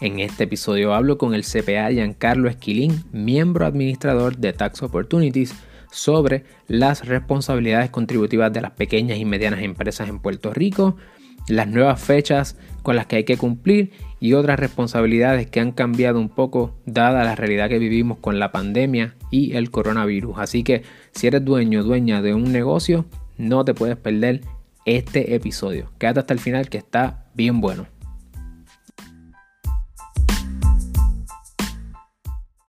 En este episodio hablo con el CPA Giancarlo Esquilín, miembro administrador de Tax Opportunities, sobre las responsabilidades contributivas de las pequeñas y medianas empresas en Puerto Rico, las nuevas fechas con las que hay que cumplir y otras responsabilidades que han cambiado un poco dada la realidad que vivimos con la pandemia y el coronavirus. Así que si eres dueño o dueña de un negocio, no te puedes perder este episodio. Quédate hasta el final que está bien bueno.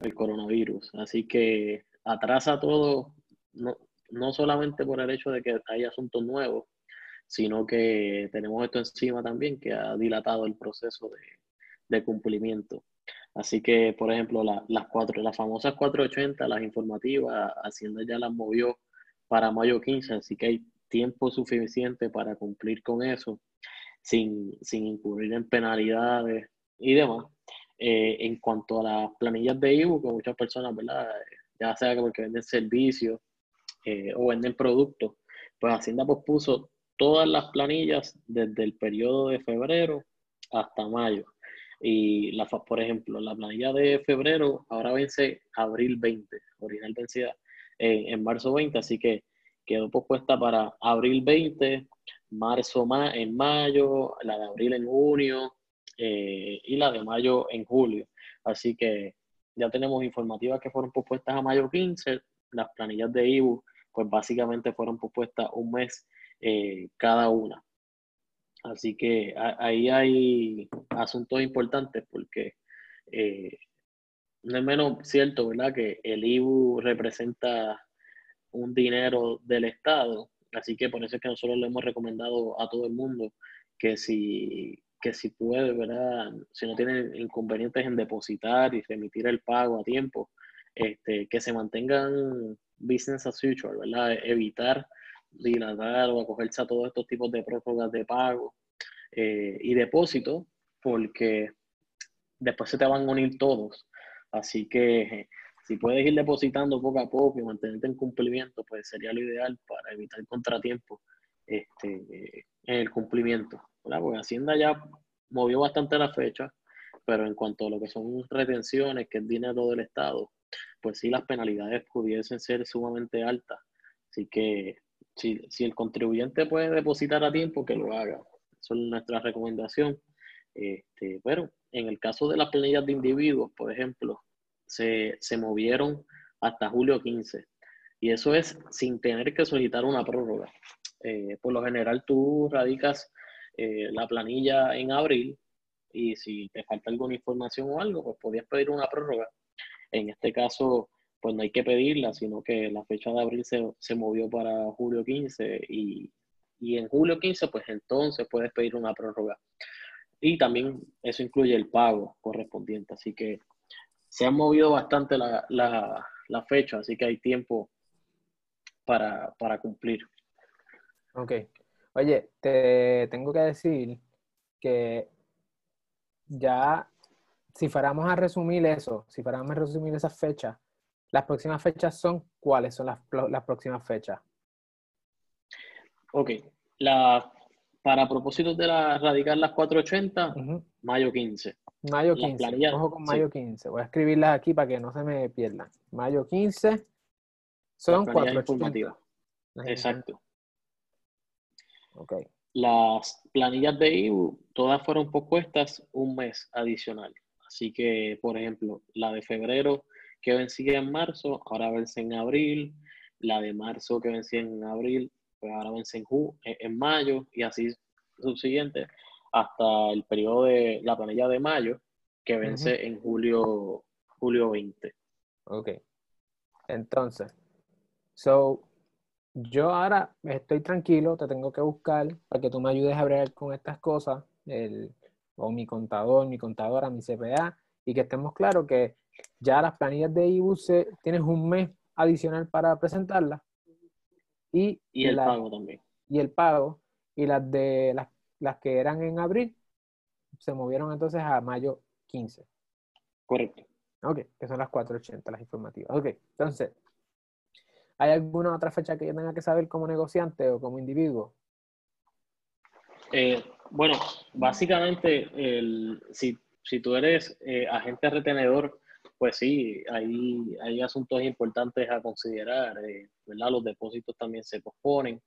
El coronavirus. Así que atrasa todo, no, no solamente por el hecho de que hay asuntos nuevos, sino que tenemos esto encima también que ha dilatado el proceso de, cumplimiento. Así que, por ejemplo, las, cuatro, las famosas 480, las informativas, Hacienda ya las movió para mayo 15, así que hay tiempo suficiente para cumplir con eso sin, incurrir en penalidades y demás. Eh, en cuanto a las planillas de que muchas personas, ¿verdad? Ya sea porque venden servicios eh, o venden productos, pues Hacienda pospuso todas las planillas desde el periodo de febrero hasta mayo. Y, la, por ejemplo, la planilla de febrero ahora vence abril 20, original vencida en, en marzo 20, así que quedó pospuesta para abril 20, marzo en mayo, la de abril en junio eh, y la de mayo en julio. Así que ya tenemos informativas que fueron pospuestas a mayo 15, las planillas de IBU pues básicamente fueron pospuestas un mes eh, cada una. Así que ahí hay asuntos importantes porque eh, no es menos cierto, ¿verdad? Que el IBU representa un dinero del Estado, así que por eso es que nosotros le hemos recomendado a todo el mundo que si, que si puede, ¿verdad? Si no tiene inconvenientes en depositar y remitir el pago a tiempo, este, que se mantengan business as usual, ¿verdad? Evitar dilatar o acogerse a todos estos tipos de prórrogas de pago eh, y depósito, porque después se te van a unir todos. Así que si puedes ir depositando poco a poco y mantenerte en cumplimiento, pues sería lo ideal para evitar contratiempo este, en el cumplimiento. Porque Hacienda ya movió bastante la fecha, pero en cuanto a lo que son retenciones, que es dinero del Estado, pues sí las penalidades pudiesen ser sumamente altas. Así que si, si el contribuyente puede depositar a tiempo, que lo haga. Esa es nuestra recomendación. Este, pero en el caso de las planillas de individuos, por ejemplo, se, se movieron hasta julio 15. Y eso es sin tener que solicitar una prórroga. Eh, por lo general, tú radicas eh, la planilla en abril y si te falta alguna información o algo, pues podías pedir una prórroga. En este caso, pues no hay que pedirla, sino que la fecha de abril se, se movió para julio 15 y, y, en julio 15, pues entonces puedes pedir una prórroga. Y también eso incluye el pago correspondiente, así que se ha movido bastante la, la, la fecha, así que hay tiempo para, para cumplir. Ok. Oye, te tengo que decir que ya, si fuéramos a resumir eso, si fuéramos a resumir esa fecha, las próximas fechas son, ¿cuáles son las, las próximas fechas? Ok, la, para propósitos de la, radical las 480, mayo 15. Mayo 15, ojo con mayo 15. Voy a escribirlas aquí para que no se me pierdan. Mayo 15 son 480. Exacto. Ok. Las planillas de IBU, todas fueron propuestas un mes adicional. Así que, por ejemplo, la de febrero que vencía en marzo, ahora vence en abril, la de marzo que vencía en abril, pues ahora vence en, eh, en mayo y así subsiguiente hasta el periodo de la planilla de mayo que vence en julio, julio 20. Ok. Entonces, so, yo ahora estoy tranquilo, te tengo que buscar para que tú me ayudes a bregar con estas cosas, el, o mi contador, mi contadora, mi CPA, y que estemos claros que ya las planillas de IBUS tienes un mes adicional para presentarlas. Y, y el pago también. Y el pago. Y las de las, las que eran en abril se movieron entonces a mayo 15. Correcto. Ok, que son las 480, las informativas. Ok, entonces, ¿hay alguna otra fecha que yo tenga que saber como negociante o como individuo? Eh, bueno, básicamente, el, si si tú eres eh, agente retenedor, pues sí, hay, hay asuntos importantes a considerar, eh, ¿verdad? Los depósitos también se posponen.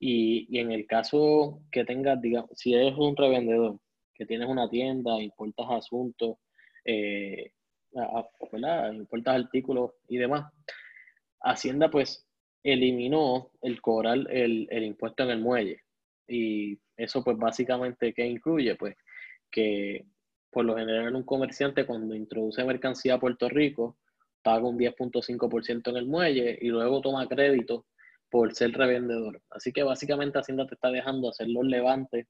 Y, y, en el caso que tengas, digamos, si eres un revendedor, que tienes una tienda, importas asuntos, importas artículos y demás, Hacienda pues eliminó el cobrar el, el impuesto en el muelle. Y eso pues básicamente, ¿qué incluye? Pues que por lo general un comerciante cuando introduce mercancía a Puerto Rico paga un 10.5% en el muelle y luego toma crédito por ser revendedor. Así que básicamente Hacienda te está dejando hacer los levantes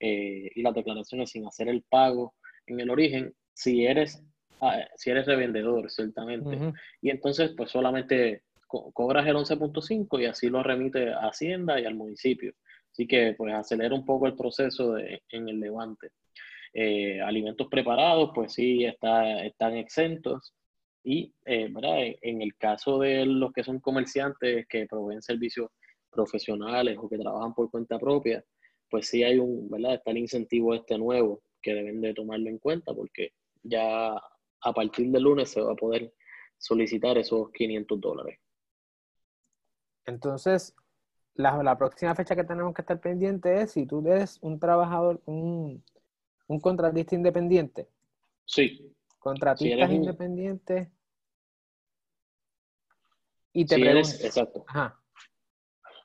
eh, y las declaraciones sin hacer el pago en el origen si eres, ah, si eres revendedor, ciertamente. Y entonces pues solamente cobras el 11.5 y así lo remite a Hacienda y al municipio. Así que pues acelera un poco el proceso de, en el levante. Eh, alimentos preparados, pues sí, está, están exentos. Y eh, en el caso de los que son comerciantes que proveen servicios profesionales o que trabajan por cuenta propia, pues sí hay un, ¿verdad? Está el incentivo este nuevo que deben de tomarlo en cuenta porque ya a partir del lunes se va a poder solicitar esos 500 dólares. Entonces, la, la próxima fecha que tenemos que estar pendiente es si tú eres un trabajador, un, un contratista independiente. Sí. Contratistas independientes. Y te si eres, exacto. Ajá.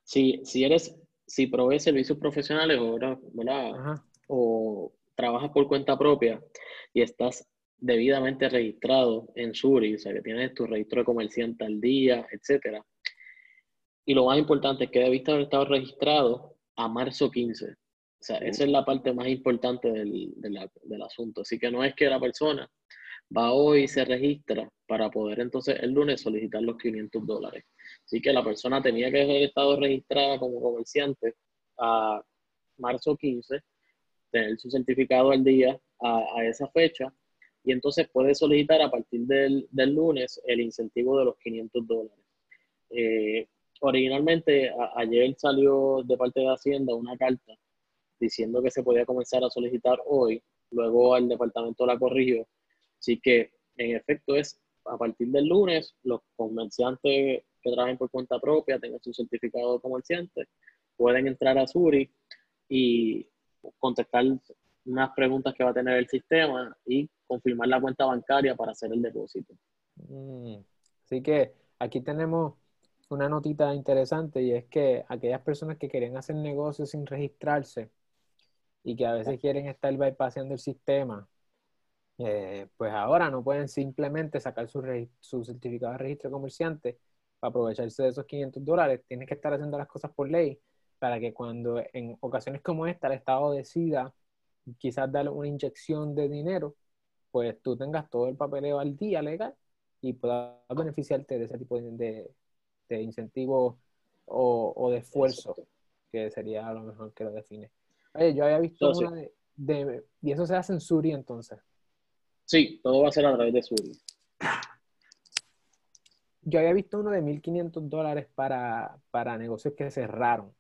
Si, si eres, si provees servicios profesionales o, ¿verdad? o trabajas por cuenta propia y estás debidamente registrado en Suri, o sea que tienes tu registro de comerciante al día, etcétera. Y lo más importante es que debiste haber estado registrado a marzo 15. O sea, esa es la parte más importante del, del, asunto. Así que no es que la persona va hoy y se registra para poder entonces el lunes solicitar los 500 dólares. Así que la persona tenía que haber estado registrada como comerciante a marzo 15, tener su certificado al día a, esa fecha y entonces puede solicitar a partir del, del lunes el incentivo de los 500 dólares. Eh, originalmente ayer salió de parte de Hacienda una carta diciendo que se podía comenzar a solicitar hoy, luego el departamento la corrigió. Así que, en efecto, es a partir del lunes, los comerciantes que trabajen por cuenta propia, tengan su certificado de comerciante, pueden entrar a Suri y contestar unas preguntas que va a tener el sistema y confirmar la cuenta bancaria para hacer el depósito. Mm, así que aquí tenemos una notita interesante y es que aquellas personas que querían hacer negocios sin registrarse, y que a veces quieren estar bypassando el sistema, eh, pues ahora no pueden simplemente sacar su, su certificado de registro de comerciante para aprovecharse de esos 500 dólares. Tienen que estar haciendo las cosas por ley para que cuando en ocasiones como esta el Estado decida quizás darle una inyección de dinero, pues tú tengas todo el papeleo al día legal y puedas beneficiarte de ese tipo de, de, incentivo o, o, de esfuerzo, que sería a lo mejor que lo define. Oye, yo había visto una de, ¿Y eso se hace en Suri entonces? Sí, todo va a ser a través de Suri. Yo había visto uno de 1.500 dólares para, para negocios que cerraron.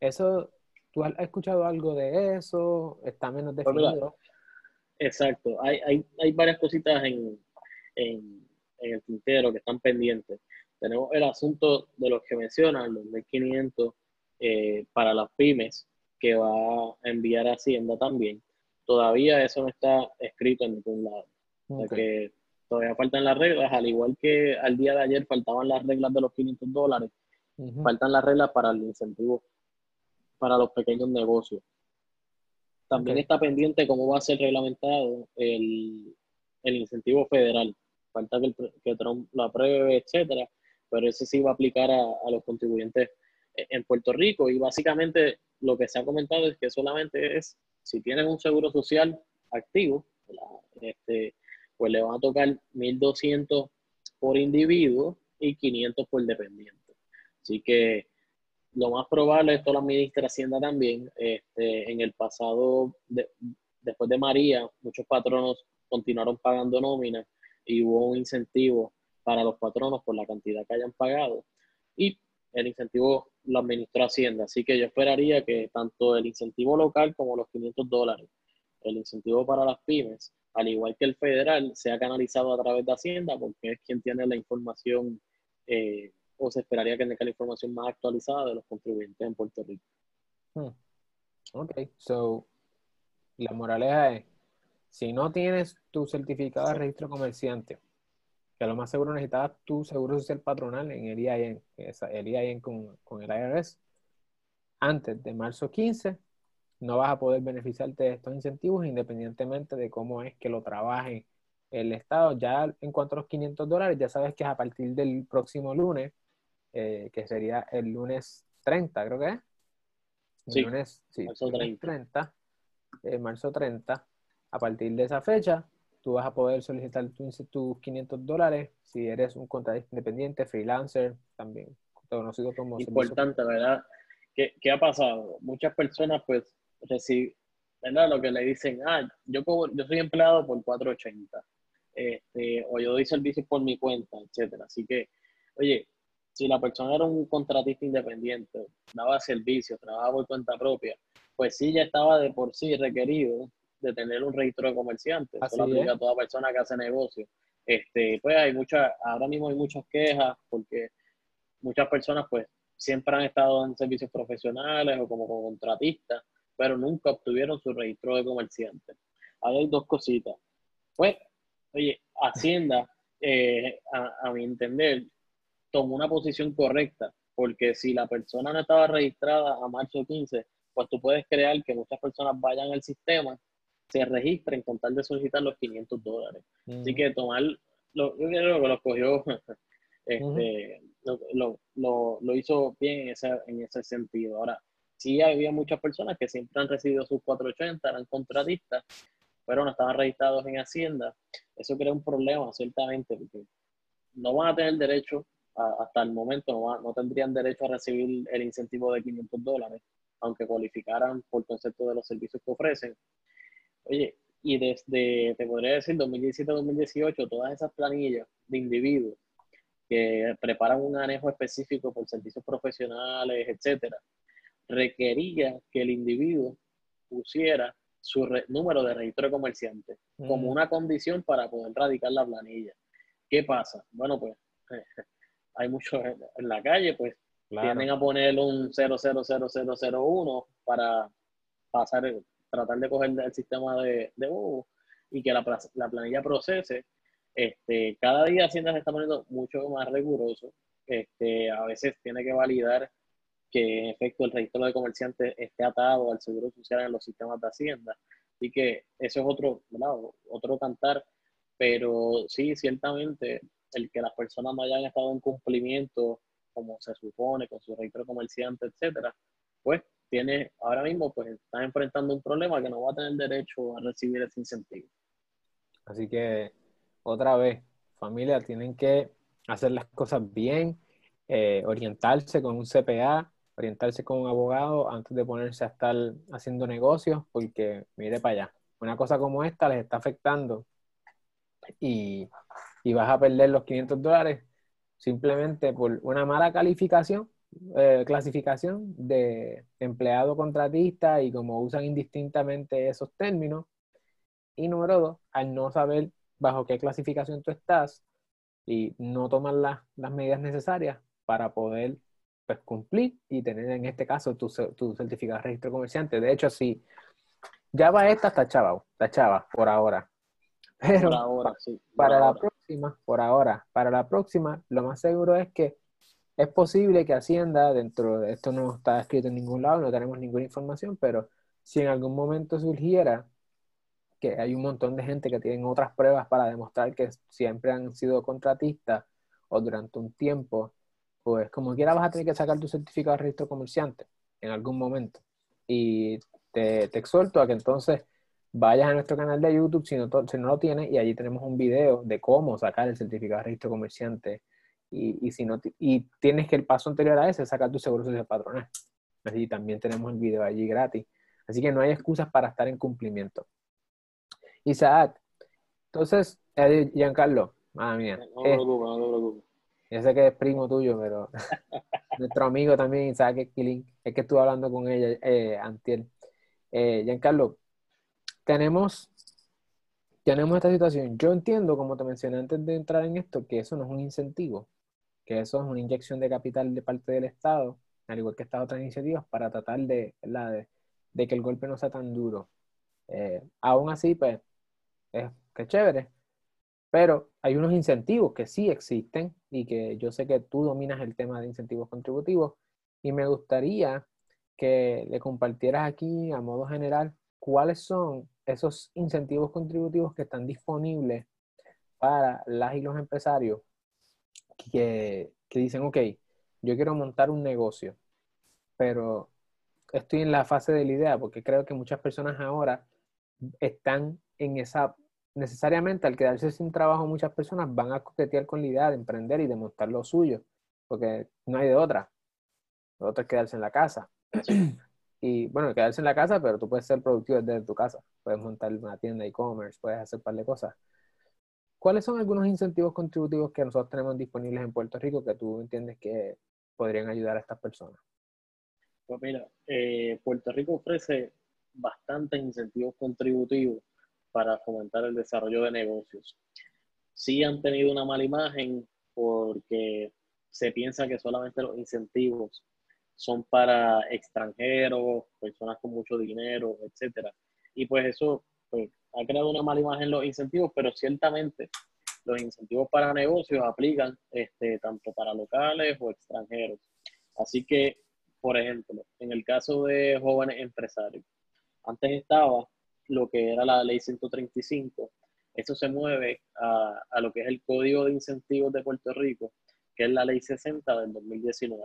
Eso, ¿tú has escuchado algo de eso? ¿Está menos definido? Exacto. Hay, hay, hay, varias cositas en, en, en, el tintero que están pendientes. Tenemos el asunto de los que mencionan, los 1.500 eh, para las pymes, que va a enviar a Hacienda también. Todavía eso no está escrito en ningún lado. O sea que todavía faltan las reglas, al igual que al día de ayer faltaban las reglas de los 500 dólares, faltan las reglas para el incentivo para los pequeños negocios. También está pendiente cómo va a ser reglamentado el, incentivo federal. Falta que, que Trump lo apruebe, etcétera, pero ese sí va a aplicar a, a los contribuyentes en Puerto Rico y básicamente lo que se ha comentado es que solamente es, si tienes un seguro social activo, este, pues le van a tocar 1.200 por individuo y 500 por dependiente. Así que lo más probable, esto lo administra Hacienda también, este, en el pasado, después de María, muchos patronos continuaron pagando nóminas y hubo un incentivo para los patronos por la cantidad que hayan pagado. Y el incentivo lo administra Hacienda. Así que yo esperaría que tanto el incentivo local como los 500 dólares, el incentivo para las pymes, al igual que el federal, sea canalizado a través de Hacienda, porque es quien tiene la información, eh, o se esperaría que tenga la información más actualizada de los contribuyentes en Puerto Rico. Hmm. Ok, so la moraleja es, si no tienes tu certificado de registro comerciante, que a lo más seguro necesitabas tu seguro social patronal en el IAN, el IAN con, con el IRS, antes de marzo 15, no vas a poder beneficiarte de estos incentivos independientemente de cómo es que lo trabaje el Estado. Ya en cuanto a los 500 dólares, ya sabes que es a partir del próximo lunes, eh, que sería el lunes 30, creo que es. Sí, lunes, sí, marzo 30. Eh, marzo 30. A partir de esa fecha, tú vas a poder solicitar tus 500 dólares si eres un contratista independiente, freelancer, también conocido como... Importante, ¿verdad? ¿Qué, ¿Qué, ha pasado? Muchas personas pues reciben, ¿verdad? Lo que le dicen, ah, yo, yo soy empleado por 480, este, o yo doy servicios por mi cuenta, etcétera. Así que, oye, si la persona era un contratista independiente, daba servicios, trabajaba por cuenta propia, pues sí ya estaba de por sí requerido de tener un registro de comerciante. Eso lo aplica a toda persona que hace negocio. Este, pues hay muchas, ahora mismo hay muchas quejas porque muchas personas pues siempre han estado en servicios profesionales o como contratistas, pero nunca obtuvieron su registro de comerciante. Ahí hay dos cositas. Pues, oye, Hacienda, eh, a, a mi entender, tomó una posición correcta, porque si la persona no estaba registrada a marzo 15, pues tú puedes crear que muchas personas vayan al sistema se registren con tal de solicitar los 500 dólares. Así que tomar, lo, yo creo que lo cogió, este, lo, lo, lo, hizo bien en ese, en ese sentido. Ahora, sí había muchas personas que siempre han recibido sus 480, eran contratistas, pero no estaban registrados en Hacienda. Eso crea un problema, ciertamente, porque no van a tener derecho, hasta el momento, no, no tendrían derecho a recibir el incentivo de 500 dólares, aunque cualificaran por concepto de los servicios que ofrecen. Oye, y desde, te podría decir, 2017-2018, todas esas planillas de individuos que preparan un anejo específico por servicios profesionales, etcétera, requería que el individuo pusiera su número de registro de comerciante como mm. una condición para poder radicar la planilla. ¿Qué pasa? Bueno, pues hay muchos en, la calle, pues tienden a poner un 000001 para pasar el, tratar de coger el sistema de, de y que la, la, planilla procese. Este, cada día Hacienda se está poniendo mucho más riguroso. Este, a veces tiene que validar que en efecto el registro de comerciantes esté atado al seguro social en los sistemas de Hacienda. Así que eso es otro, otro cantar, pero sí, ciertamente el que las personas no hayan estado en cumplimiento como se supone con su registro comerciante, etcétera, pues tiene, ahora mismo pues está enfrentando un problema que no va a tener derecho a recibir ese incentivo. Así que, otra vez, familia, tienen que hacer las cosas bien, eh, orientarse con un CPA, orientarse con un abogado antes de ponerse a estar haciendo negocios, porque mire para allá, una cosa como esta les está afectando y, y vas a perder los 500 dólares simplemente por una mala calificación eh, clasificación de empleado contratista y como usan indistintamente esos términos. Y número dos, al no saber bajo qué clasificación tú estás y no tomar las medidas necesarias para poder pues, cumplir y tener en este caso tu, tu certificado de registro comerciante. De hecho, sí, ya va esta está chava, está chava por ahora. Pero ahora, para la próxima, por ahora, para la próxima, lo más seguro es que es posible que Hacienda, dentro de esto no está escrito en ningún lado, no tenemos ninguna información, pero si en algún momento surgiera que hay un montón de gente que tienen otras pruebas para demostrar que siempre han sido contratistas o durante un tiempo, pues como quiera vas a tener que sacar tu certificado de registro comerciante en algún momento. Y te, te exhorto a que entonces vayas a nuestro canal de YouTube si no, si no lo tienes y allí tenemos un video de cómo sacar el certificado de registro comerciante y, y, si no, y tienes que el paso anterior a ese sacar tu seguro social patronal. Así también tenemos el video allí gratis. Así que no hay excusas para estar en cumplimiento. Isaac, entonces, Giancarlo, madre mía. No me preocupo, no me preocupo. Yo sé que es primo tuyo, pero nuestro amigo también, Isaac Esquilín, es que estuve hablando con ella, eh, Antiel. Eh, Giancarlo, tenemos tenemos esta situación. Yo entiendo, como te mencioné antes de entrar en esto, que eso no es un incentivo, que eso es una inyección de capital de parte del Estado, al igual que estas otras iniciativas, para tratar de, de, que el golpe no sea tan duro. Eh, aún así, pues, es chévere, pero hay unos incentivos que sí existen y que yo sé que tú dominas el tema de incentivos contributivos y me gustaría que le compartieras aquí a modo general cuáles son esos incentivos contributivos que están disponibles para las y los empresarios que, dicen, ok, yo quiero montar un negocio, pero estoy en la fase de la idea porque creo que muchas personas ahora están en esa, necesariamente al quedarse sin trabajo muchas personas van a coquetear con la idea de emprender y de montar lo suyo, porque no hay de otra. Lo otro es quedarse en la casa. Y bueno, quedarse en la casa, pero tú puedes ser productivo desde tu casa. Puedes montar una tienda e-commerce, puedes hacer un par de cosas. ¿Cuáles son algunos incentivos contributivos que nosotros tenemos disponibles en Puerto Rico que tú entiendes que podrían ayudar a estas personas? Pues mira, eh, Puerto Rico ofrece bastantes incentivos contributivos para fomentar el desarrollo de negocios. Sí han tenido una mala imagen porque se piensa que solamente los incentivos son para extranjeros, personas con mucho dinero, etcétera. Y pues eso pues, ha creado una mala imagen los incentivos, pero ciertamente los incentivos para negocios aplican este, tanto para locales o extranjeros. Así que, por ejemplo, en el caso de jóvenes empresarios, antes estaba lo que era la ley 135, eso se mueve a, a lo que es el Código de Incentivos de Puerto Rico, que es la ley 60 del 2019.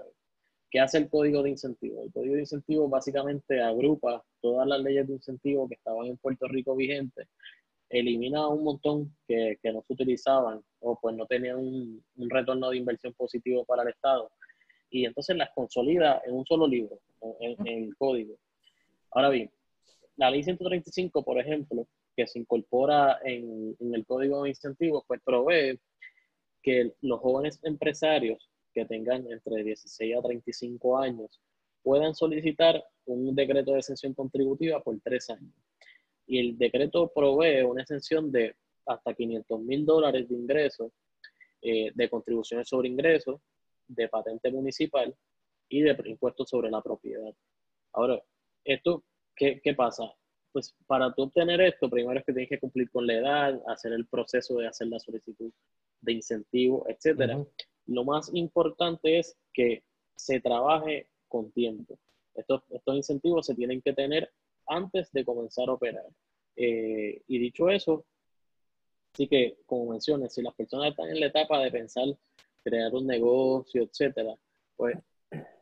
¿Qué hace el código de incentivos? El código de incentivos básicamente agrupa todas las leyes de incentivo que estaban en Puerto Rico vigentes, elimina un montón que, que no se utilizaban o pues no tenían un, un, retorno de inversión positivo para el Estado y entonces las consolida en un solo libro, en, en el código. Ahora bien, la ley 135, por ejemplo, que se incorpora en, en el código de incentivos, pues provee que los jóvenes empresarios que tengan entre 16 a 35 años puedan solicitar un decreto de exención contributiva por tres años. Y el decreto provee una exención de hasta 500 mil dólares de ingresos, eh, de contribuciones sobre ingresos, de patente municipal y de impuestos sobre la propiedad. Ahora, esto, ¿qué, qué pasa? Pues para obtener esto, primero es que tienes que cumplir con la edad, hacer el proceso de hacer la solicitud de incentivo, etcétera lo más importante es que se trabaje con tiempo. Estos, estos incentivos se tienen que tener antes de comenzar a operar. Eh, y dicho eso, sí que, como mencionas, si las personas están en la etapa de pensar crear un negocio, etcétera, pues,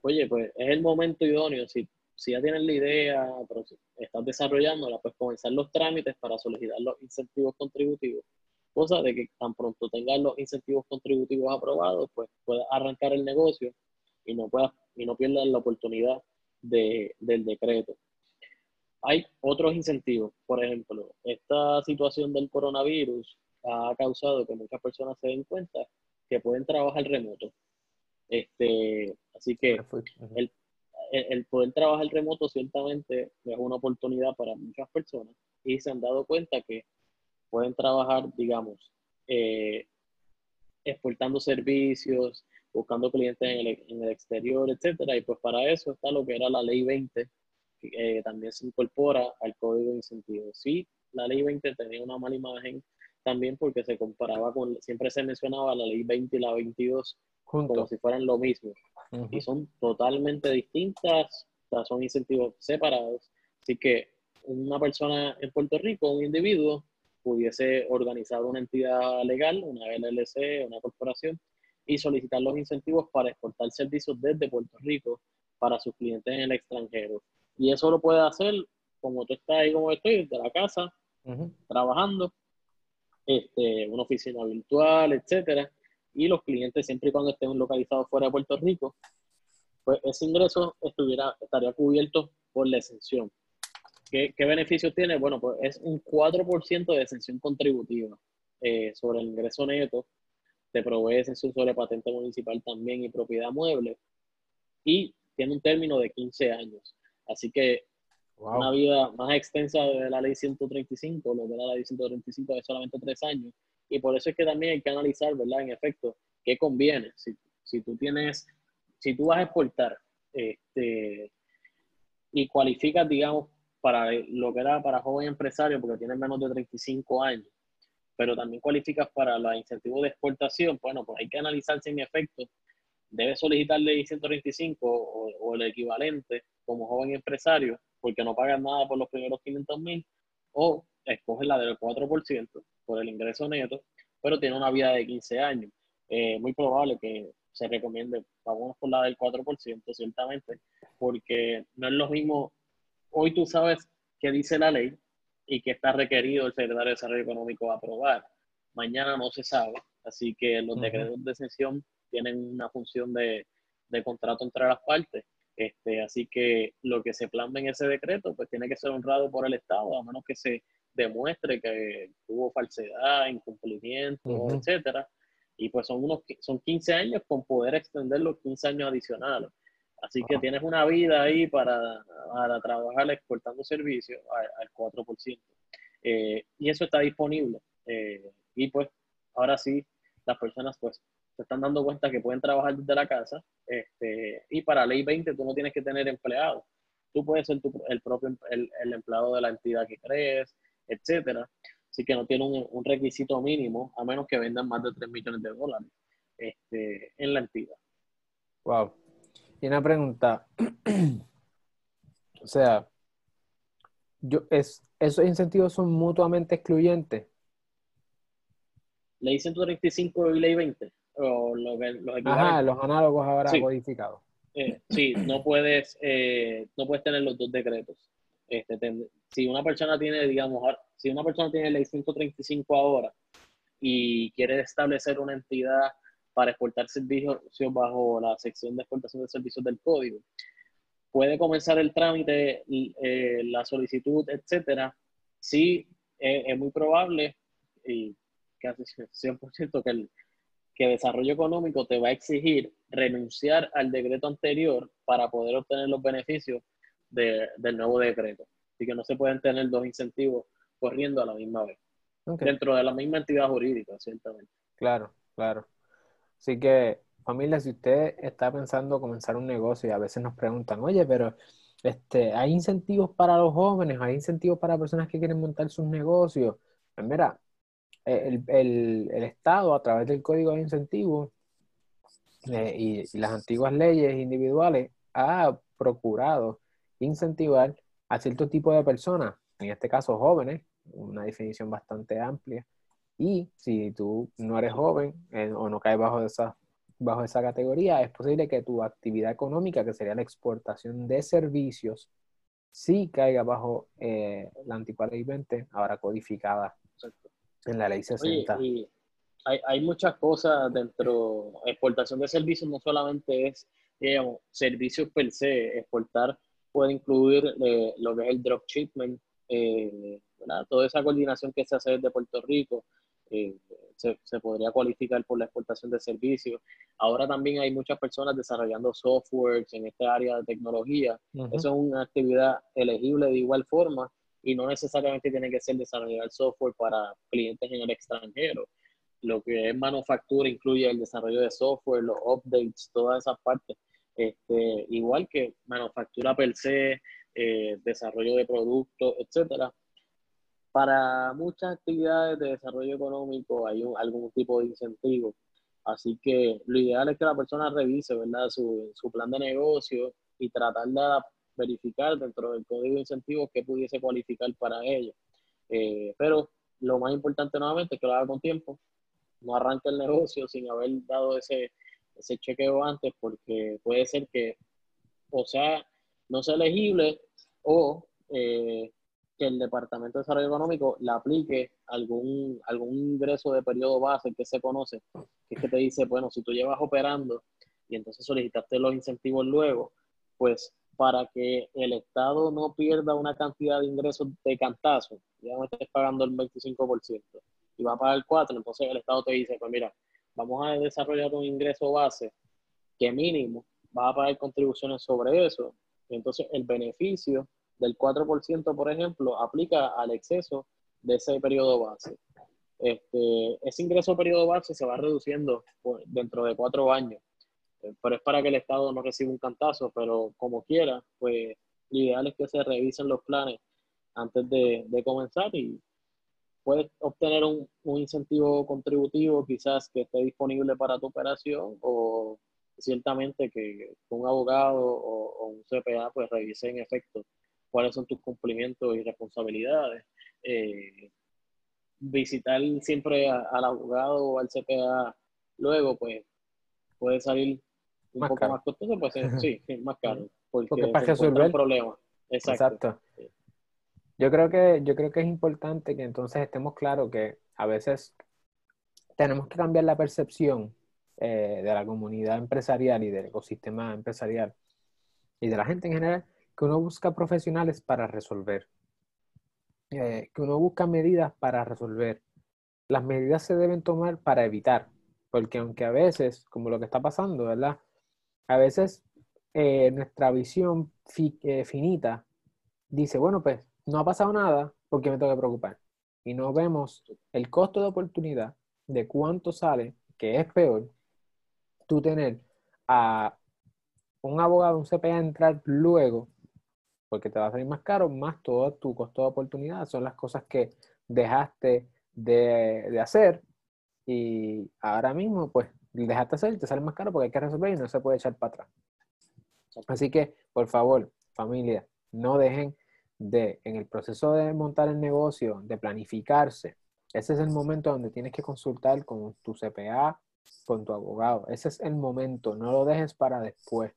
oye, pues es el momento idóneo. Si, si ya tienes la idea, pero estás desarrollándola, pues comenzar los trámites para solicitar los incentivos contributivos cosa de que tan pronto tengas los incentivos contributivos aprobados, pues puedas arrancar el negocio y no, puedas, y no pierdas la oportunidad de, del decreto. Hay otros incentivos, por ejemplo, esta situación del coronavirus ha causado que muchas personas se den cuenta que pueden trabajar remoto. Este, así que el, el, poder trabajar remoto ciertamente es una oportunidad para muchas personas y se han dado cuenta que pueden trabajar, digamos, eh, exportando servicios, buscando clientes en el, en el, exterior, etcétera. Y pues para eso está lo que era la ley 20, que eh, también se incorpora al código de incentivos. Sí, la ley 20 tenía una mala imagen también porque se comparaba con, siempre se mencionaba la ley 20 y la 22 como si fueran lo mismo. Y son totalmente distintas, o sea, son incentivos separados. Así que una persona en Puerto Rico, un individuo, pudiese organizar una entidad legal, una LLC, una corporación, y solicitar los incentivos para exportar servicios desde Puerto Rico para sus clientes en el extranjero. Y eso lo puede hacer como tú estás ahí, como estoy, desde la casa, trabajando, este, una oficina virtual, etcétera, y los clientes siempre y cuando estén localizados fuera de Puerto Rico, pues ese ingreso estuviera, estaría cubierto por la exención. ¿Qué, beneficios tiene? Bueno, pues es un 4% de exención contributiva eh, sobre el ingreso neto. Te provee exención sobre patente municipal también y propiedad mueble. Y tiene un término de 15 años. Así que una vida más extensa de la ley 135, lo que era la ley 135 de solamente tres años. Y por eso es que también hay que analizar, ¿verdad? En efecto, qué conviene. Si, si tú tienes, si tú vas a exportar este, y cualificas, digamos, para lo que era para joven empresario, porque tienes menos de 35 años, pero también cualificas para los incentivos de exportación, bueno, pues hay que analizar si en efecto debes solicitar ley 135 o, o el equivalente como joven empresario porque no pagan nada por los primeros 500 mil, o escoge la del 4% por el ingreso neto, pero tiene una vida de 15 años. Eh, muy probable que se recomiende, vamos por la del 4%, ciertamente, porque no es lo mismo, hoy tú sabes qué dice la ley y que está requerido el secretario de Desarrollo Económico a aprobar. Mañana no se sabe, así que los decretos de exención tienen una función de, de contrato entre las partes este, así que lo que se plasma en ese decreto, pues tiene que ser honrado por el Estado, a menos que se demuestre que hubo falsedad, incumplimiento, etcétera. Y pues son unos son 15 años con poder extender los 15 años adicionales. Así que tienes una vida ahí para, para trabajar exportando servicios al 4%. Eh, y eso está disponible. Eh, y pues ahora sí, las personas pues se están dando cuenta que pueden trabajar desde la casa este, y para ley 20 tú no tienes que tener empleados. Tú puedes ser el propio el, empleado de la entidad que crees, etcétera. Así que no tiene un, requisito mínimo a menos que vendan más de 3 millones de dólares este, en la entidad. Y una pregunta. o sea, yo, es, ¿esos incentivos son mutuamente excluyentes? Ley 135 y ley 20 o lo los Ajá, los análogos ahora codificados. Eh, sí, no puedes, eh, no puedes tener los dos decretos. Este, si una persona tiene, digamos, si una persona tiene ley 135 ahora y quiere establecer una entidad para exportar servicios bajo la sección de exportación de servicios del código, puede comenzar el trámite, eh, la solicitud, etcétera. Sí, es muy probable y casi 100% que el, que desarrollo económico te va a exigir renunciar al decreto anterior para poder obtener los beneficios del nuevo decreto. Así que no se pueden tener dos incentivos corriendo a la misma vez. Dentro de la misma entidad jurídica, ciertamente. Claro, claro. Así que, familia, si usted está pensando comenzar un negocio y a veces nos preguntan, oye, pero este, ¿hay incentivos para los jóvenes? ¿Hay incentivos para personas que quieren montar sus negocios? Pues mira, el, el, Estado, a través del Código de Incentivos eh, y, las antiguas leyes individuales, ha procurado incentivar a cierto tipo de personas, en este caso jóvenes, una definición bastante amplia. Y si tú no eres joven eh, o no caes bajo esa, bajo esa categoría, es posible que tu actividad económica, que sería la exportación de servicios, sí caiga bajo eh, la antigua ley 20, ahora codificada en la ley 60. y hay, hay, muchas cosas dentro, exportación de servicios no solamente es, digamos, servicios per se, exportar puede incluir eh, lo que es el drop shipment, eh, toda esa coordinación que se hace desde Puerto Rico, eh, se, se, podría cualificar por la exportación de servicios. Ahora también hay muchas personas desarrollando softwares en esta área de tecnología. Eso es una actividad elegible de igual forma y no necesariamente tiene que ser desarrollar software para clientes en el extranjero. Lo que es manufactura incluye el desarrollo de software, los updates, todas esas partes. Este, igual que manufactura per se, eh, desarrollo de productos, etcétera. Para muchas actividades de desarrollo económico hay algún tipo de incentivo. Así que lo ideal es que la persona revise. Su, plan de negocio y tratar de verificar dentro del código de incentivos que pudiese cualificar para ello. Eh, pero lo más importante nuevamente es que lo haga con tiempo, no arranque el negocio sin haber dado ese, ese chequeo antes, porque puede ser que, o sea, no sea elegible o eh, el Departamento de Desarrollo Económico le aplique algún, algún ingreso de periodo base que se conoce, que te dice, bueno, si tú llevas operando y entonces solicitaste los incentivos luego, pues para que el Estado no pierda una cantidad de ingresos de cantazo, ya no estés pagando el 25% y va a pagar el 4%, entonces el Estado te dice, pues mira, vamos a desarrollar un ingreso base que mínimo va a pagar contribuciones sobre eso, entonces el beneficio del 4%, por ejemplo, aplica al exceso de ese periodo base. Este, ese ingreso periodo base se va reduciendo dentro de cuatro años, pero es para que el Estado no reciba un cantazo, pero como quiera, pues lo ideal es que se revisen los planes antes de, de comenzar y puedes obtener un, un, incentivo contributivo quizás que esté disponible para tu operación o ciertamente que un abogado o, un CPA pues revise en efecto cuáles son tus cumplimientos y responsabilidades. Eh, visitar siempre al abogado o al CPA luego pues puede salir un poco más costoso, pues sí, más caro. Porque, porque para resolver el problema. Exacto. Yo creo que, yo creo que es importante que entonces estemos claros que a veces tenemos que cambiar la percepción eh, de la comunidad empresarial y del ecosistema empresarial y de la gente en general, que uno busca profesionales para resolver, eh, que uno busca medidas para resolver. Las medidas se deben tomar para evitar, porque aunque a veces, como lo que está pasando, ¿verdad? A veces eh, nuestra visión finita dice, bueno, pues no ha pasado nada, porque me tengo que preocupar? Y no vemos el costo de oportunidad de cuánto sale, que es peor, tú tener a un abogado, un CPA entrar luego, porque te va a salir más caro, más todo tu costo de oportunidad. Son las cosas que dejaste de, hacer y ahora mismo, pues, dejaste hacer y te sale más caro porque hay que resolver y no se puede echar para atrás. Así que, por favor, familia, no dejen de, en el proceso de montar el negocio, de planificarse, ese es el momento donde tienes que consultar con tu CPA, con tu abogado. Ese es el momento, no lo dejes para después.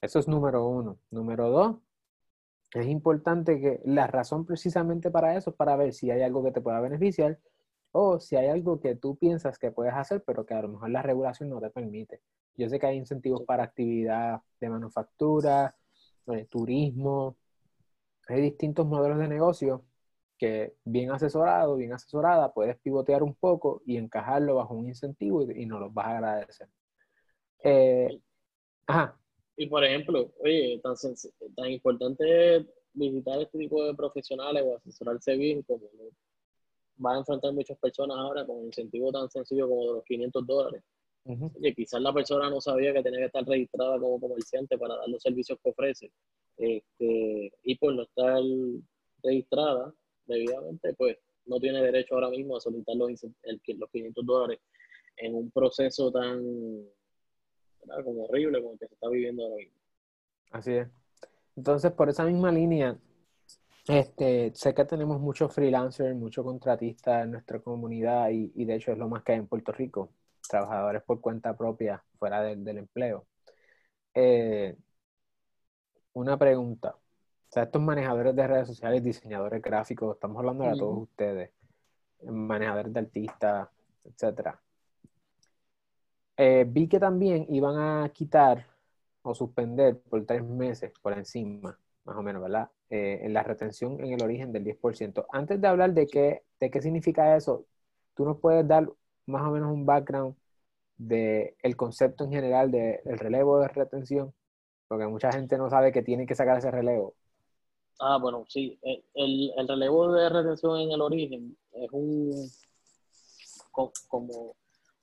Eso es número uno. Número dos, es importante que la razón precisamente para eso es para ver si hay algo que te pueda beneficiar o si hay algo que tú piensas que puedes hacer, pero que a lo mejor la regulación no te permite. Yo sé que hay incentivos para actividad de manufactura, de turismo, hay distintos modelos de negocio que bien asesorado, bien asesorada, puedes pivotear un poco y encajarlo bajo un incentivo y, nos los vas a agradecer. Eh, ajá. Y por ejemplo, oye, tan, tan importante visitar este tipo de profesionales o asesorarse bien como van a enfrentar muchas personas ahora con un incentivo tan sencillo como de los 500 dólares. Oye, quizás la persona no sabía que tenía que estar registrada como comerciante para dar los servicios que ofrece. Este, y por no estar registrada, debidamente, pues no tiene derecho ahora mismo a solicitar los, los 500 dólares en un proceso tan como horrible como el que se está viviendo ahora mismo. Así es. Entonces, por esa misma línea, este, sé que tenemos muchos freelancers, muchos contratistas en nuestra comunidad y, de hecho es lo más que hay en Puerto Rico, trabajadores por cuenta propia fuera del empleo. Eh, una pregunta. O sea, estos manejadores de redes sociales, diseñadores gráficos, estamos hablando de todos ustedes, manejadores de artistas, etcétera. Eh, vi que también iban a quitar o suspender por tres meses por encima, más o menos, ¿verdad? Eh, en la retención en el origen del 10%. Antes de hablar de qué, de qué significa eso, ¿tú nos puedes dar más o menos un background del el concepto en general del relevo de retención? Porque mucha gente no sabe que tienen que sacar ese relevo. Ah, bueno, sí. El, el relevo de retención en el origen es un como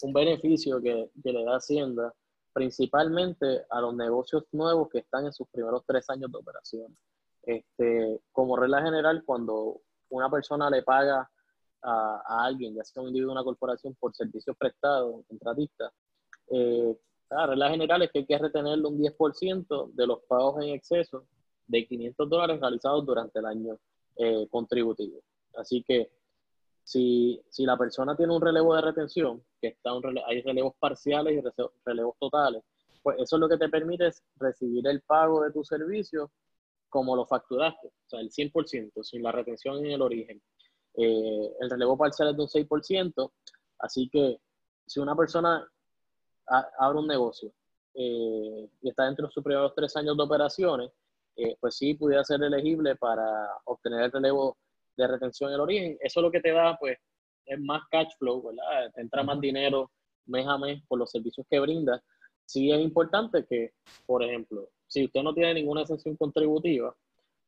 un beneficio que, le da Hacienda principalmente a los negocios nuevos que están en sus primeros tres años de operación. Este, como regla general, cuando una persona le paga a, alguien, ya sea un individuo o una corporación, por servicios prestados, un contratista, eh, la regla general es que hay que retenerle un 10% de los pagos en exceso de 500 dólares realizados durante el año eh, contributivo. Así que si, si, la persona tiene un relevo de retención, que está un hay relevos parciales y relevos totales, pues eso es lo que te permite recibir el pago de tu servicio como lo facturaste, o sea, el 100%, sin la retención en el origen. Eh, el relevo parcial es de un 6%, así que si una persona abre un negocio eh, y está dentro de sus primeros tres años de operaciones, eh, pues sí pudiera ser elegible para obtener el relevo de retención en el origen. Eso lo que te da, pues, es más cash flow, ¿verdad? Te entra más dinero mes a mes por los servicios que brinda. Sí es importante que, por ejemplo, si usted no tiene ninguna exención contributiva,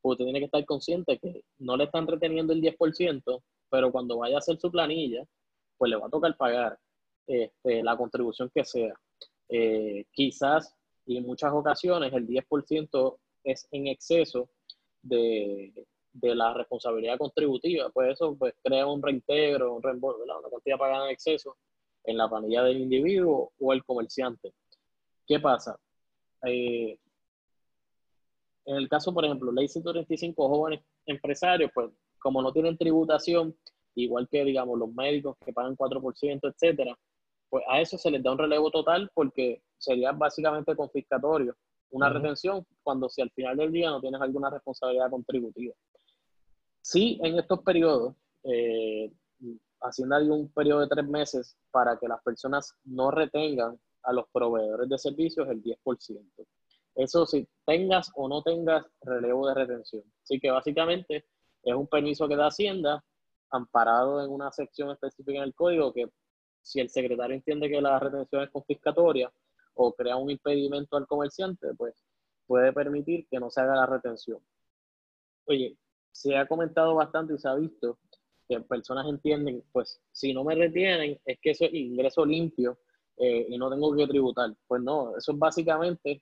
pues usted tiene que estar consciente que no le están reteniendo el 10%, pero cuando vaya a hacer su planilla, pues le va a tocar pagar este, la contribución que sea. Eh, quizás y en muchas ocasiones el 10% es en exceso de, la responsabilidad contributiva, pues eso pues, crea un reintegro, un reembolso, una cantidad pagada en exceso en la planilla del individuo o el comerciante. ¿Qué pasa? Eh, en el caso, por ejemplo, ley 135 jóvenes empresarios, pues como no tienen tributación, igual que, digamos, los médicos que pagan 4%, etcétera, pues a eso se les da un relevo total porque sería básicamente confiscatorio una retención cuando si al final del día no tienes alguna responsabilidad contributiva. Sí, en estos periodos, eh, Hacienda dio un periodo de tres meses para que las personas no retengan a los proveedores de servicios el 10%. Eso si tengas o no tengas relevo de retención. Así que básicamente es un permiso que da Hacienda amparado en una sección específica en el código que si el secretario entiende que la retención es confiscatoria o crea un impedimento al comerciante, pues puede permitir que no se haga la retención. Oye, se ha comentado bastante y se ha visto que personas entienden, pues si no me retienen es que eso es ingreso limpio eh, y no tengo que tributar. Pues no, eso es básicamente,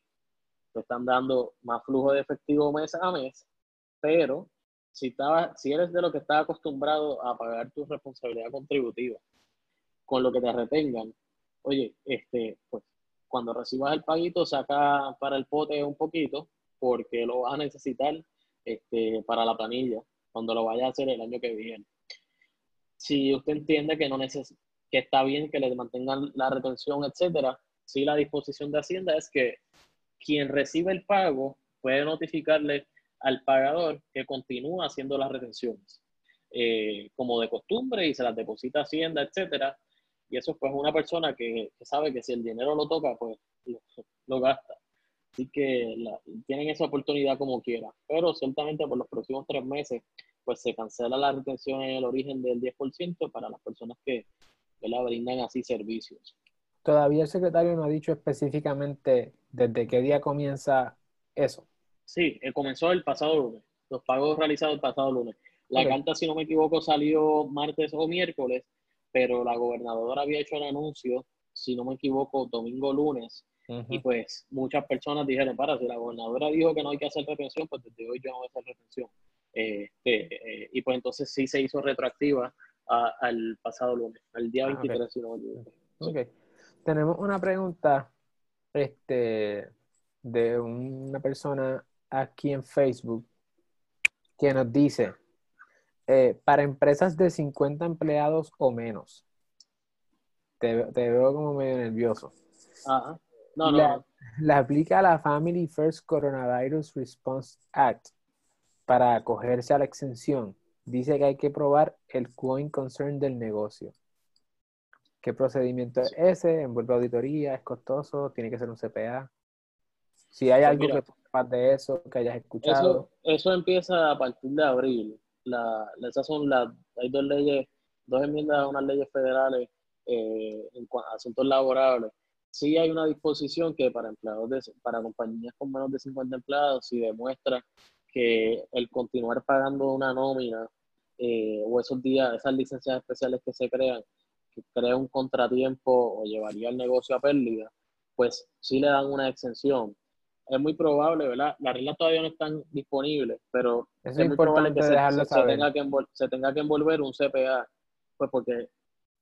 te están dando más flujo de efectivo mes a mes, pero si, estaba, si eres de lo que está acostumbrado a pagar tu responsabilidad contributiva con lo que te retengan, oye, este, pues cuando recibas el paguito, saca para el pote un poquito, porque lo vas a necesitar este, para la planilla, cuando lo vaya a hacer el año que viene. Si usted entiende que, no neces que está bien que le mantengan la retención, etcétera, sí la disposición de Hacienda es que quien recibe el pago puede notificarle al pagador que continúa haciendo las retenciones, eh, como de costumbre, y se las deposita Hacienda, etcétera, y eso pues una persona que, sabe que si el dinero lo toca, pues lo, gasta. Así que tienen esa oportunidad como quiera. Pero ciertamente por los próximos tres meses, pues se cancela la retención en el origen del 10% para las personas que la brindan así servicios. Todavía el secretario no ha dicho específicamente desde qué día comienza eso. Sí, eh, comenzó el pasado lunes. Los pagos realizados el pasado lunes. La carta, si no me equivoco, salió martes o miércoles pero la gobernadora había hecho el anuncio, si no me equivoco, domingo lunes, y pues muchas personas dijeron, para, si la gobernadora dijo que no hay que hacer retención, pues desde hoy yo no voy a hacer retención. Este, eh, y pues entonces sí se hizo retroactiva al pasado lunes, al día 23, ah, me equivoco. Okay. Tenemos una pregunta este, de una persona aquí en Facebook que nos dice, eh, para empresas de 50 empleados o menos. Te, veo como medio nervioso. Ajá. No, no. La, aplica la Family First Coronavirus Response Act para acogerse a la exención. Dice que hay que probar el coin concern del negocio. ¿Qué procedimiento es ese? ¿Envuelve auditoría? ¿Es costoso? ¿Tiene que ser un CPA? Si hay pues algo que que de eso, que hayas escuchado. Eso, eso empieza a partir de abril la, esas son las, hay dos leyes, dos enmiendas a unas leyes federales eh, en asuntos laborables. Sí hay una disposición que para empleados de, para compañías con menos de 50 empleados, si demuestra que el continuar pagando una nómina eh, o esos días, esas licencias especiales que se crean, que crea un contratiempo o llevaría el negocio a pérdida, pues sí le dan una exención es muy probable, ¿verdad? Las reglas todavía no están disponibles, pero es, muy probable que, se, tenga que, se tenga que envolver un CPA, pues porque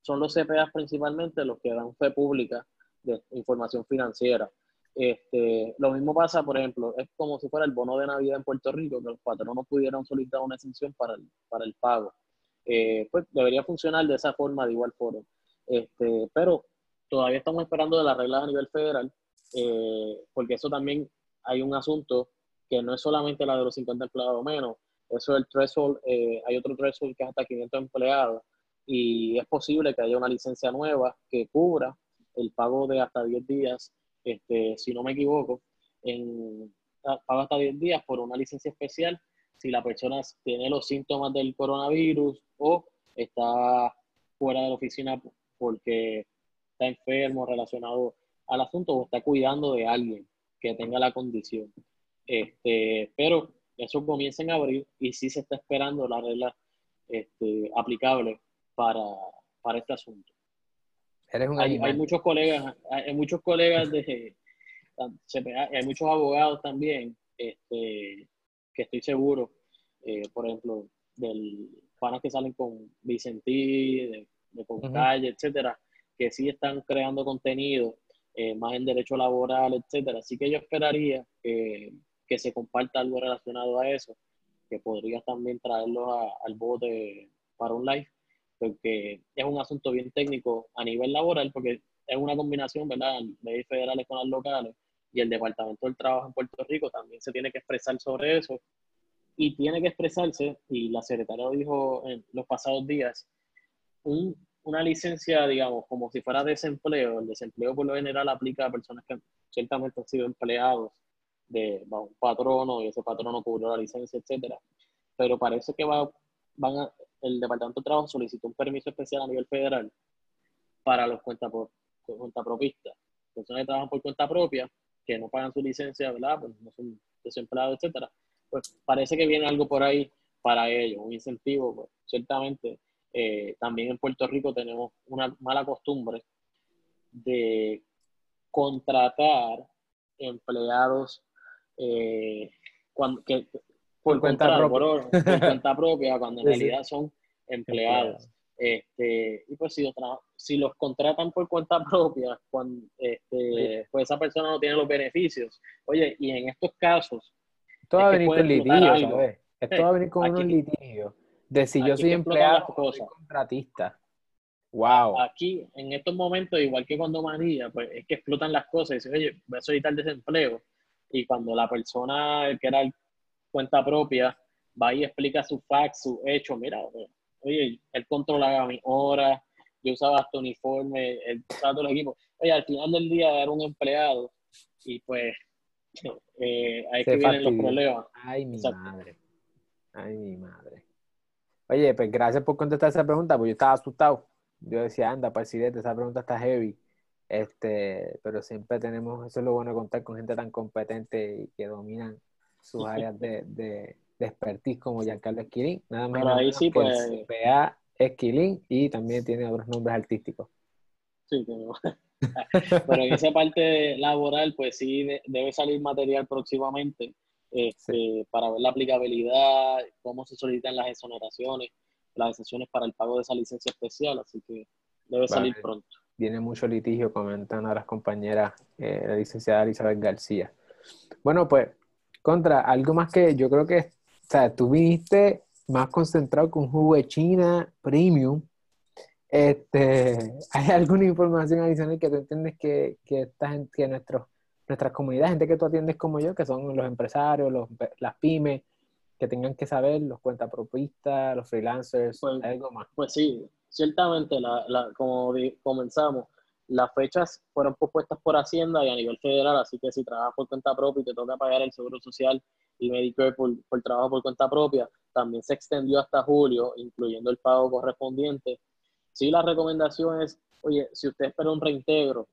son los CPA principalmente los que dan fe pública de información financiera. Este, lo mismo pasa, por ejemplo, es como si fuera el bono de Navidad en Puerto Rico, que los patronos pudieran solicitar una exención para el, para el pago. Eh, pues debería funcionar de esa forma, de igual forma. Este, pero todavía estamos esperando de las reglas a nivel federal, eh, porque eso también hay un asunto que no es solamente la de los 50 empleados o menos, eso es el threshold, eh, hay otro threshold que es hasta 500 empleados y es posible que haya una licencia nueva que cubra el pago de hasta 10 días, este, si no me equivoco, en, ah, pago hasta 10 días por una licencia especial si la persona tiene los síntomas del coronavirus o está fuera de la oficina porque está enfermo relacionado al asunto o está cuidando de alguien que tenga la condición. Este, pero eso comienza en abril y sí se está esperando la regla este, aplicable para, para este asunto. Hay, hay, muchos colegas, hay muchos colegas de CPA, hay muchos abogados también, este, que estoy seguro, eh, por ejemplo, del panas que salen con Vicentí, de, de con Calle, etcétera, que sí están creando contenido eh, más en derecho laboral, etcétera. Así que yo esperaría que, que, se comparta algo relacionado a eso, que podría también traerlo al bote para un live, porque es un asunto bien técnico a nivel laboral, porque es una combinación, ¿verdad?, leyes federales con las locales, y el Departamento del Trabajo en Puerto Rico también se tiene que expresar sobre eso, y tiene que expresarse, y la secretaria lo dijo en los pasados días, un una licencia, digamos, como si fuera desempleo, el desempleo por lo general aplica a personas que ciertamente han sido empleados de un patrono y ese patrono cubrió la licencia, etcétera. Pero parece que va, van a, el Departamento de Trabajo solicitó un permiso especial a nivel federal para los cuentapropistas, personas que trabajan por cuenta propia, que no pagan su licencia, ¿verdad? Pues no son desempleados, etcétera. Pues parece que viene algo por ahí para ellos, un incentivo, pues, ciertamente eh, también en Puerto Rico tenemos una mala costumbre de contratar empleados eh, cuando, por, cuenta, propia. cuenta propia, cuando en realidad son empleados. Este, y pues si, si los contratan por cuenta propia, cuando, este, pues esa persona no tiene los beneficios. Oye, y en estos casos... Esto va a venir con litigio, Esto va a venir con un litigio de si yo soy empleado o soy contratista. Wow. Aquí, en estos momentos, igual que cuando María, pues es que explotan las cosas y dicen, oye, voy a solicitar desempleo. Y cuando la persona que era cuenta propia va y explica su fax, su hecho, mira, oye, él controlaba mi hora, yo usaba hasta uniforme, él usaba todo el equipo. Oye, al final del día era un empleado y pues eh, ahí que vienen los problemas. Ay, mi madre. Ay, mi madre. Oye, pues gracias por contestar esa pregunta, porque yo estaba asustado. Yo decía, anda, presidente, esa pregunta está heavy. Este, pero siempre tenemos, eso es lo bueno de contar con gente tan competente y que dominan sus áreas de, de, expertise como Giancarlo Esquilín. Nada más ahí sí, pues... PA Esquilín y también tiene otros nombres artísticos. Sí, pero, pero en esa parte laboral, pues sí, debe salir material próximamente este, para ver la aplicabilidad, cómo se solicitan las exoneraciones, las exenciones para el pago de esa licencia especial, así que debe salir pronto. Viene mucho litigio, comentan a las compañeras, eh, la licenciada Elizabeth García. Bueno, pues, contra, algo más que yo creo que, o sea, tú viniste más concentrado con jugo de China Premium. Este, ¿Hay alguna información adicional que tú entiendes que, que, esta gente, que nuestros nuestras comunidades, gente que tú atiendes como yo, que son los empresarios, los, las pymes, que tengan que saber, los cuentapropistas, los freelancers, pues, algo más. Pues sí, ciertamente, la, la, como comenzamos, las fechas fueron propuestas por Hacienda y a nivel federal, así que si trabajas por cuenta propia y te toca pagar el seguro social y Medicare por, por trabajo por cuenta propia, también se extendió hasta julio, incluyendo el pago correspondiente. Sí, la recomendación es, oye, si usted espera un reintegro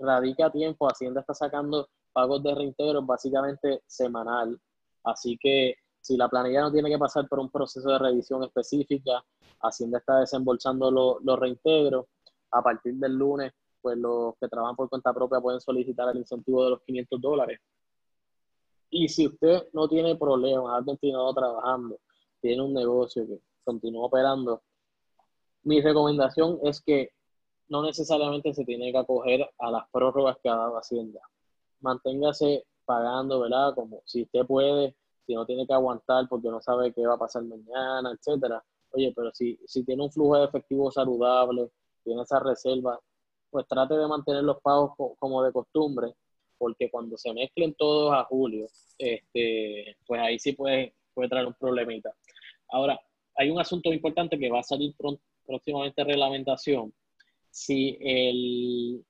radica a tiempo, Hacienda está sacando pagos de reintegro básicamente semanal. Así que si la planilla no tiene que pasar por un proceso de revisión específica, Hacienda está desembolsando los reintegros. A partir del lunes, pues los que trabajan por cuenta propia pueden solicitar el incentivo de los 500 dólares. Y si usted no tiene problemas, ha continuado trabajando, tiene un negocio que continúa operando, mi recomendación es que no necesariamente se tiene que acoger a las prórrogas que ha dado Hacienda. Manténgase pagando, ¿verdad? Como si usted puede, si no tiene que aguantar porque no sabe qué va a pasar mañana, etcétera. Oye, pero si, si tiene un flujo de efectivo saludable, tiene esa reserva, pues trate de mantener los pagos como de costumbre, porque cuando se mezclen todos a julio, este, pues ahí sí puede, puede traer un problemita. Ahora, hay un asunto importante que va a salir próximamente reglamentación, si el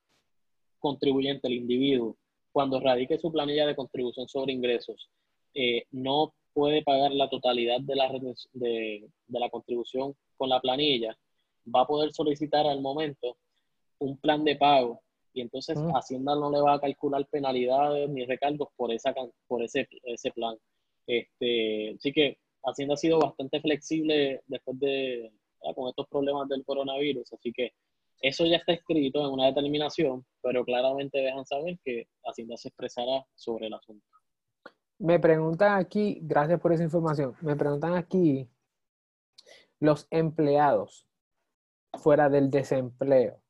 contribuyente, el individuo, cuando radique su planilla de contribución sobre ingresos, eh, no puede pagar la totalidad de la, de, la contribución con la planilla, va a poder solicitar al momento un plan de pago y entonces mm. Hacienda no le va a calcular penalidades ni recargos por, esa, por ese, ese plan. Este, así que Hacienda ha sido bastante flexible después de, con estos problemas del coronavirus, así que eso ya está escrito en una determinación, pero claramente dejan saber que Hacienda se expresará sobre el asunto. Me preguntan aquí, gracias por esa información, me preguntan aquí los empleados fuera del desempleo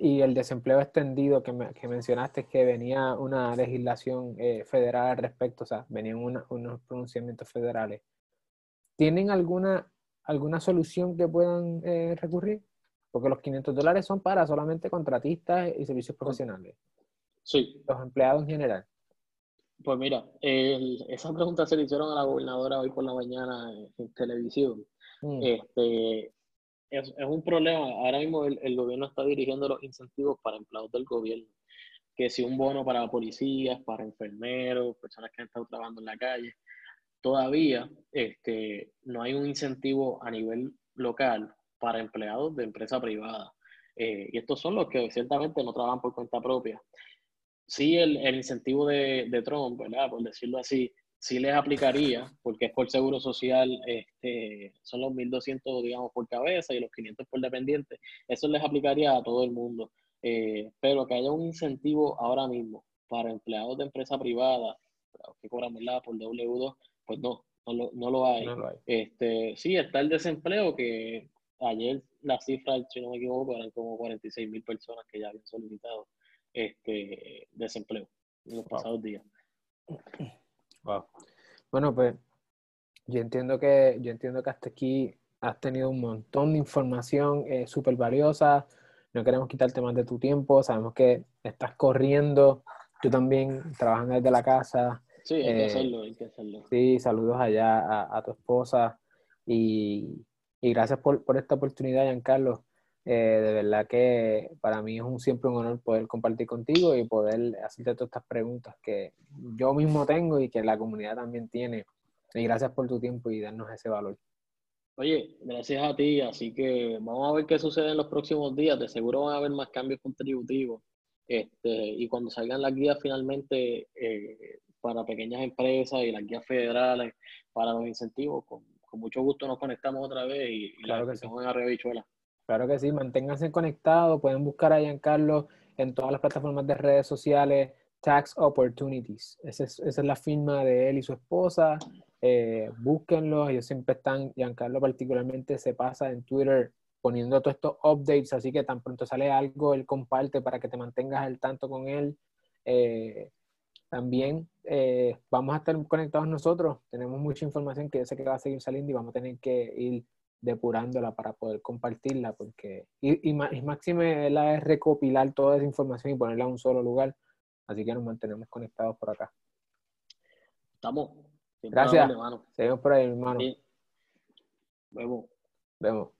y el desempleo extendido que, que mencionaste, que venía una legislación eh, federal al respecto, o sea, venían unos pronunciamientos federales. ¿Tienen alguna, alguna solución que puedan eh, recurrir? Porque los 500 dólares son para solamente contratistas y servicios profesionales. Sí. Los empleados en general. Pues mira, esa pregunta se le hicieron a la gobernadora hoy por la mañana en, televisión. Mm. Este, es, un problema. Ahora mismo el, gobierno está dirigiendo los incentivos para empleados del gobierno. Que si un bono para policías, para enfermeros, personas que han estado trabajando en la calle. Todavía este, no hay un incentivo a nivel local para empleados de empresa privada. Eh, y estos son los que ciertamente no trabajan por cuenta propia. Sí, el, el incentivo de, de Trump, ¿verdad? Por decirlo así, sí les aplicaría, porque es por seguro social, este, son los 1.200, digamos, por cabeza y los 500 por dependiente. Eso les aplicaría a todo el mundo. Eh, pero que haya un incentivo ahora mismo para empleados de empresa privada que cobran por W2, pues no, no lo, no lo hay. Este, sí, está el desempleo, que ayer la cifra, si no me equivoco, eran como 46 mil personas que ya habían solicitado este desempleo en los pasados días. Bueno, pues yo entiendo que, yo entiendo que hasta aquí has tenido un montón de información eh, súper valiosa. No queremos quitarte más de tu tiempo. Sabemos que estás corriendo. Tú también trabajando desde la casa. Sí, hay que eh, hacerlo, hay que hacerlo. Sí, saludos allá a, tu esposa. Y, gracias por, por, esta oportunidad, Giancarlo. Eh, de verdad que para mí es un, siempre un honor poder compartir contigo y poder hacerte todas estas preguntas que yo mismo tengo y que la comunidad también tiene. Y gracias por tu tiempo y darnos ese valor. Oye, gracias a ti, así que vamos a ver qué sucede en los próximos días. De seguro van a haber más cambios contributivos. Este, y cuando salgan las guías finalmente eh, para pequeñas empresas y las guías federales para los incentivos, con, mucho gusto nos conectamos otra vez y, claro la que sí. Claro que sí, manténganse conectados, pueden buscar a Giancarlo en todas las plataformas de redes sociales, Tax Opportunities. Esa es, la firma de él y su esposa. Eh, búsquenlo, ellos siempre están, Giancarlo particularmente se pasa en Twitter poniendo todos estos updates, así que tan pronto sale algo, él comparte para que te mantengas al tanto con él. Eh, también eh, vamos a estar conectados nosotros, tenemos mucha información que yo sé que va a seguir saliendo y vamos a tener que ir depurándola para poder compartirla, porque, y, y, máxime la es recopilar toda esa información y ponerla en un solo lugar, así que nos mantenemos conectados por acá. Estamos. Gracias. Seguimos por ahí, hermano. Vemos. Vemos.